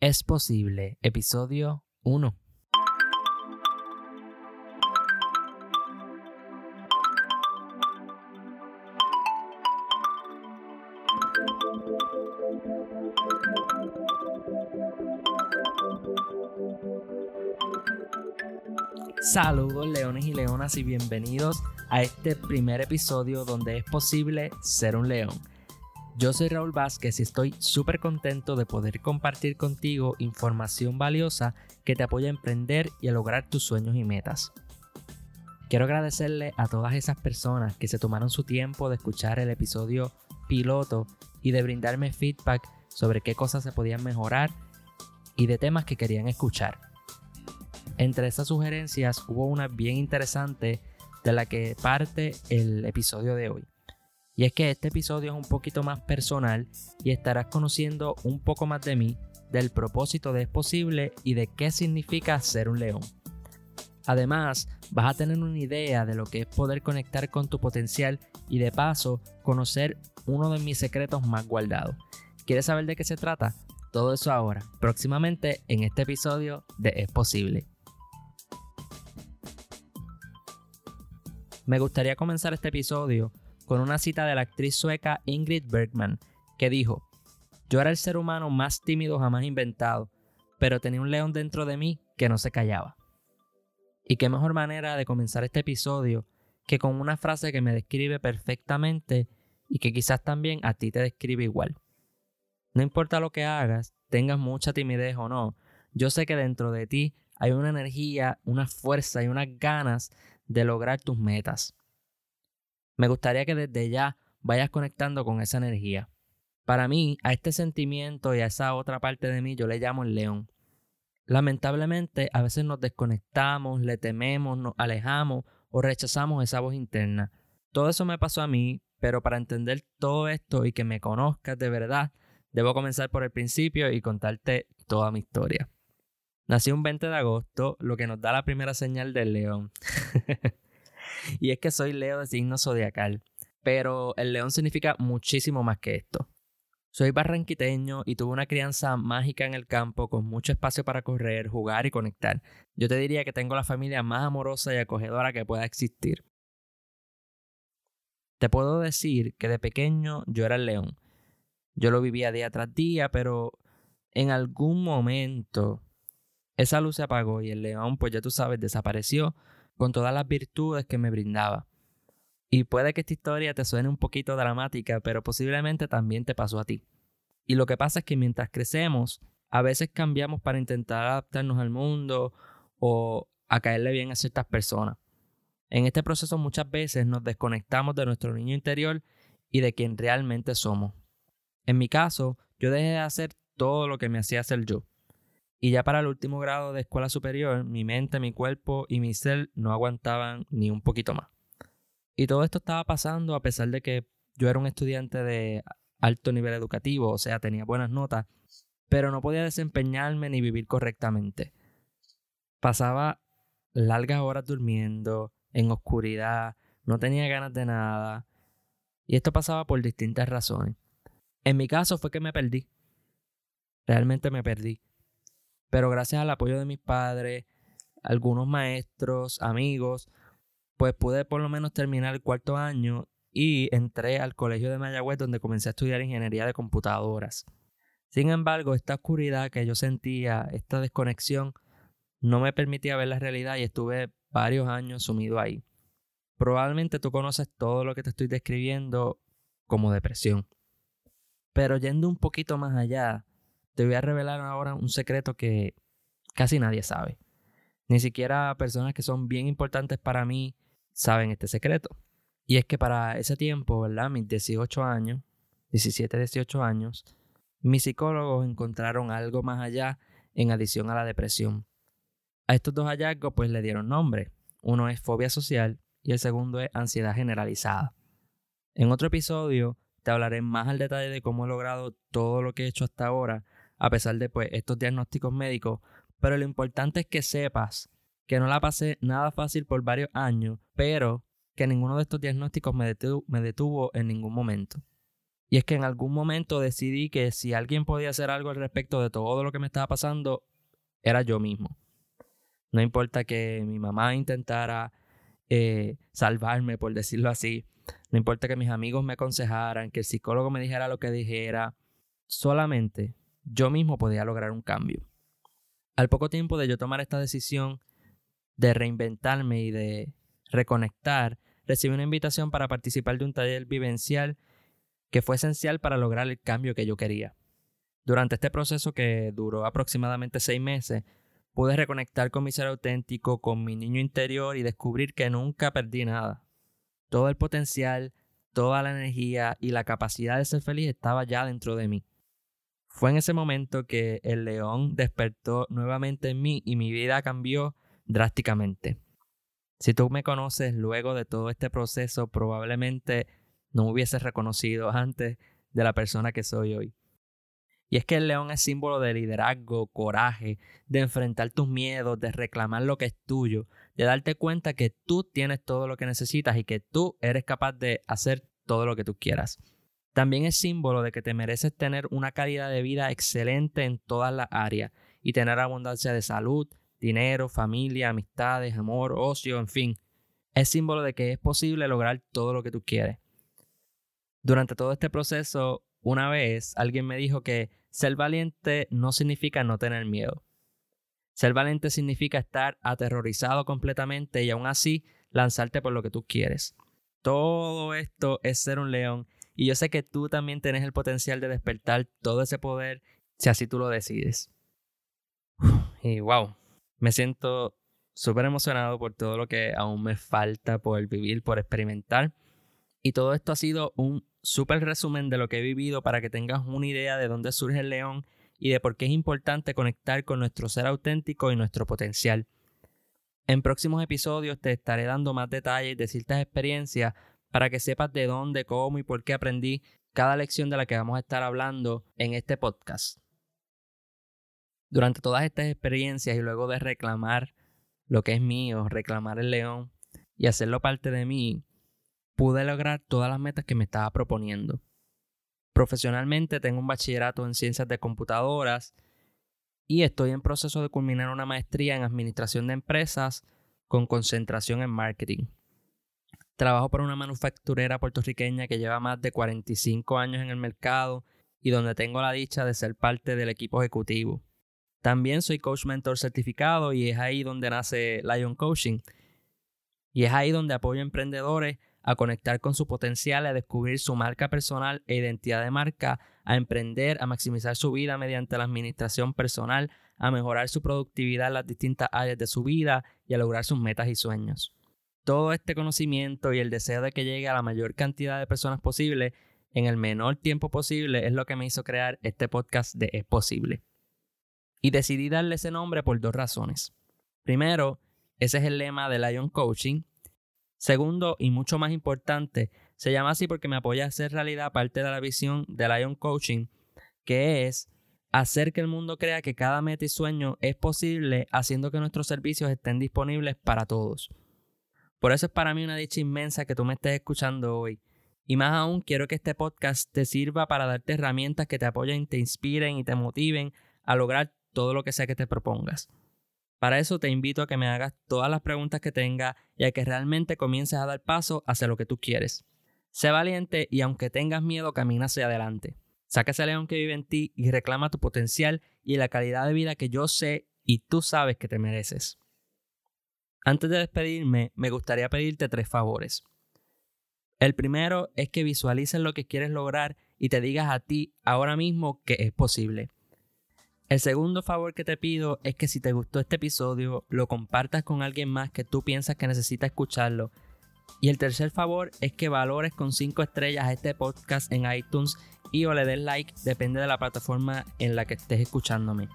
Es posible, episodio 1. Saludos leones y leonas y bienvenidos a este primer episodio donde es posible ser un león. Yo soy Raúl Vázquez y estoy súper contento de poder compartir contigo información valiosa que te apoya a emprender y a lograr tus sueños y metas. Quiero agradecerle a todas esas personas que se tomaron su tiempo de escuchar el episodio piloto y de brindarme feedback sobre qué cosas se podían mejorar y de temas que querían escuchar. Entre esas sugerencias hubo una bien interesante de la que parte el episodio de hoy. Y es que este episodio es un poquito más personal y estarás conociendo un poco más de mí, del propósito de Es Posible y de qué significa ser un león. Además, vas a tener una idea de lo que es poder conectar con tu potencial y de paso conocer uno de mis secretos más guardados. ¿Quieres saber de qué se trata? Todo eso ahora, próximamente en este episodio de Es Posible. Me gustaría comenzar este episodio con una cita de la actriz sueca Ingrid Bergman, que dijo, yo era el ser humano más tímido jamás inventado, pero tenía un león dentro de mí que no se callaba. Y qué mejor manera de comenzar este episodio que con una frase que me describe perfectamente y que quizás también a ti te describe igual. No importa lo que hagas, tengas mucha timidez o no, yo sé que dentro de ti hay una energía, una fuerza y unas ganas de lograr tus metas. Me gustaría que desde ya vayas conectando con esa energía. Para mí, a este sentimiento y a esa otra parte de mí yo le llamo el león. Lamentablemente, a veces nos desconectamos, le tememos, nos alejamos o rechazamos esa voz interna. Todo eso me pasó a mí, pero para entender todo esto y que me conozcas de verdad, debo comenzar por el principio y contarte toda mi historia. Nací un 20 de agosto, lo que nos da la primera señal del león. y es que soy Leo de signo zodiacal, pero el león significa muchísimo más que esto. Soy barranquiteño y tuve una crianza mágica en el campo con mucho espacio para correr, jugar y conectar. Yo te diría que tengo la familia más amorosa y acogedora que pueda existir. Te puedo decir que de pequeño yo era el león. Yo lo vivía día tras día, pero en algún momento esa luz se apagó y el león, pues ya tú sabes, desapareció con todas las virtudes que me brindaba. Y puede que esta historia te suene un poquito dramática, pero posiblemente también te pasó a ti. Y lo que pasa es que mientras crecemos, a veces cambiamos para intentar adaptarnos al mundo o a caerle bien a ciertas personas. En este proceso muchas veces nos desconectamos de nuestro niño interior y de quien realmente somos. En mi caso, yo dejé de hacer todo lo que me hacía hacer yo. Y ya para el último grado de escuela superior, mi mente, mi cuerpo y mi ser no aguantaban ni un poquito más. Y todo esto estaba pasando a pesar de que yo era un estudiante de alto nivel educativo, o sea, tenía buenas notas, pero no podía desempeñarme ni vivir correctamente. Pasaba largas horas durmiendo, en oscuridad, no tenía ganas de nada. Y esto pasaba por distintas razones. En mi caso fue que me perdí. Realmente me perdí. Pero gracias al apoyo de mis padres, algunos maestros, amigos, pues pude por lo menos terminar el cuarto año y entré al colegio de Mayagüez donde comencé a estudiar ingeniería de computadoras. Sin embargo, esta oscuridad que yo sentía, esta desconexión, no me permitía ver la realidad y estuve varios años sumido ahí. Probablemente tú conoces todo lo que te estoy describiendo como depresión. Pero yendo un poquito más allá, te voy a revelar ahora un secreto que casi nadie sabe. Ni siquiera personas que son bien importantes para mí saben este secreto. Y es que para ese tiempo, ¿verdad? Mis 18 años, 17, 18 años, mis psicólogos encontraron algo más allá en adición a la depresión. A estos dos hallazgos pues le dieron nombre. Uno es fobia social y el segundo es ansiedad generalizada. En otro episodio te hablaré más al detalle de cómo he logrado todo lo que he hecho hasta ahora a pesar de pues, estos diagnósticos médicos, pero lo importante es que sepas que no la pasé nada fácil por varios años, pero que ninguno de estos diagnósticos me detuvo, en ningún momento. Y es que en algún momento decidí que si alguien podía hacer algo al respecto de todo lo que me estaba pasando, era yo mismo. No importa que mi mamá intentara eh, salvarme, por decirlo así. No importa que mis amigos me aconsejaran, que el psicólogo me dijera lo que dijera. Solamente yo mismo podía lograr un cambio. Al poco tiempo de yo tomar esta decisión de reinventarme y de reconectar, recibí una invitación para participar de un taller vivencial que fue esencial para lograr el cambio que yo quería. Durante este proceso que duró aproximadamente seis meses, pude reconectar con mi ser auténtico, con mi niño interior y descubrir que nunca perdí nada. Todo el potencial, toda la energía y la capacidad de ser feliz estaba ya dentro de mí. Fue en ese momento que el león despertó nuevamente en mí y mi vida cambió drásticamente. Si tú me conoces luego de todo este proceso, probablemente no me hubieses reconocido antes de la persona que soy hoy. Y es que el león es símbolo de liderazgo, coraje, de enfrentar tus miedos, de reclamar lo que es tuyo, de darte cuenta que tú tienes todo lo que necesitas y que tú eres capaz de hacer todo lo que tú quieras. También es símbolo de que te mereces tener una calidad de vida excelente en todas las áreas y tener abundancia de salud, dinero, familia, amistades, amor, ocio, en fin. Es símbolo de que es posible lograr todo lo que tú quieres. Durante todo este proceso, una vez alguien me dijo que ser valiente no significa no tener miedo. Ser valiente significa estar aterrorizado completamente y aún así lanzarte por lo que tú quieres. Todo esto es ser un león y yo sé que tú también tienes el potencial de despertar todo ese poder si así tú lo decides. Y wow, me siento súper emocionado por todo lo que aún me falta por vivir, por experimentar. Y todo esto ha sido un súper resumen de lo que he vivido para que tengas una idea de dónde surge el león y de por qué es importante conectar con nuestro ser auténtico y nuestro potencial. En próximos episodios te estaré dando más detalles de ciertas experiencias para que sepas de dónde, cómo y por qué aprendí cada lección de la que vamos a estar hablando en este podcast. Durante todas estas experiencias y luego de reclamar lo que es mío, reclamar el león y hacerlo parte de mí, pude lograr todas las metas que me estaba proponiendo. Profesionalmente tengo un bachillerato en ciencias de computadoras y estoy en proceso de culminar una maestría en administración de empresas con concentración en marketing. Trabajo para una manufacturera puertorriqueña que lleva más de 45 años en el mercado y donde tengo la dicha de ser parte del equipo ejecutivo. También soy coach mentor certificado y es ahí donde nace Lion Coaching. Y es ahí donde apoyo a emprendedores a conectar con su potencial, a descubrir su marca personal e identidad de marca, a emprender, a maximizar su vida mediante la administración personal, a mejorar su productividad en las distintas áreas de su vida y a lograr sus metas y sueños. Todo este conocimiento y el deseo de que llegue a la mayor cantidad de personas posible en el menor tiempo posible es lo que me hizo crear este podcast de Es Posible. Y decidí darle ese nombre por dos razones. Primero, ese es el lema de Lion Coaching, Segundo, y mucho más importante, se llama así porque me apoya a hacer realidad parte de la visión de Lion Coaching, que es hacer que el mundo crea que cada meta y sueño es posible haciendo que nuestros servicios estén disponibles para todos. Por eso es para mí una dicha inmensa que tú me estés escuchando hoy. Y más aún quiero que este podcast te sirva para darte herramientas que te apoyen, te inspiren y te motiven a lograr todo lo que sea que te propongas. Para eso te invito a que me hagas todas las preguntas que tengas y a que realmente comiences a dar paso hacia lo que tú quieres. Sé valiente y aunque tengas miedo, camina hacia adelante. Saca ese león que vive en ti y reclama tu potencial y la calidad de vida que yo sé y tú sabes que te mereces. Antes de despedirme, me gustaría pedirte tres favores. El primero es que visualices lo que quieres lograr y te digas a ti ahora mismo que es posible. El segundo favor que te pido es que si te gustó este episodio, lo compartas con alguien más que tú piensas que necesita escucharlo. Y el tercer favor es que valores con 5 estrellas este podcast en iTunes y o le des like, depende de la plataforma en la que estés escuchándome.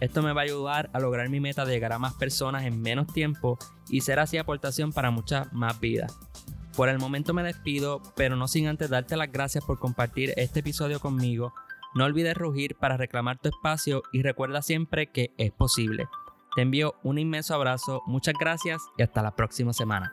Esto me va a ayudar a lograr mi meta de llegar a más personas en menos tiempo y ser así aportación para muchas más vidas. Por el momento me despido, pero no sin antes darte las gracias por compartir este episodio conmigo no olvides rugir para reclamar tu espacio y recuerda siempre que es posible. Te envío un inmenso abrazo, muchas gracias y hasta la próxima semana.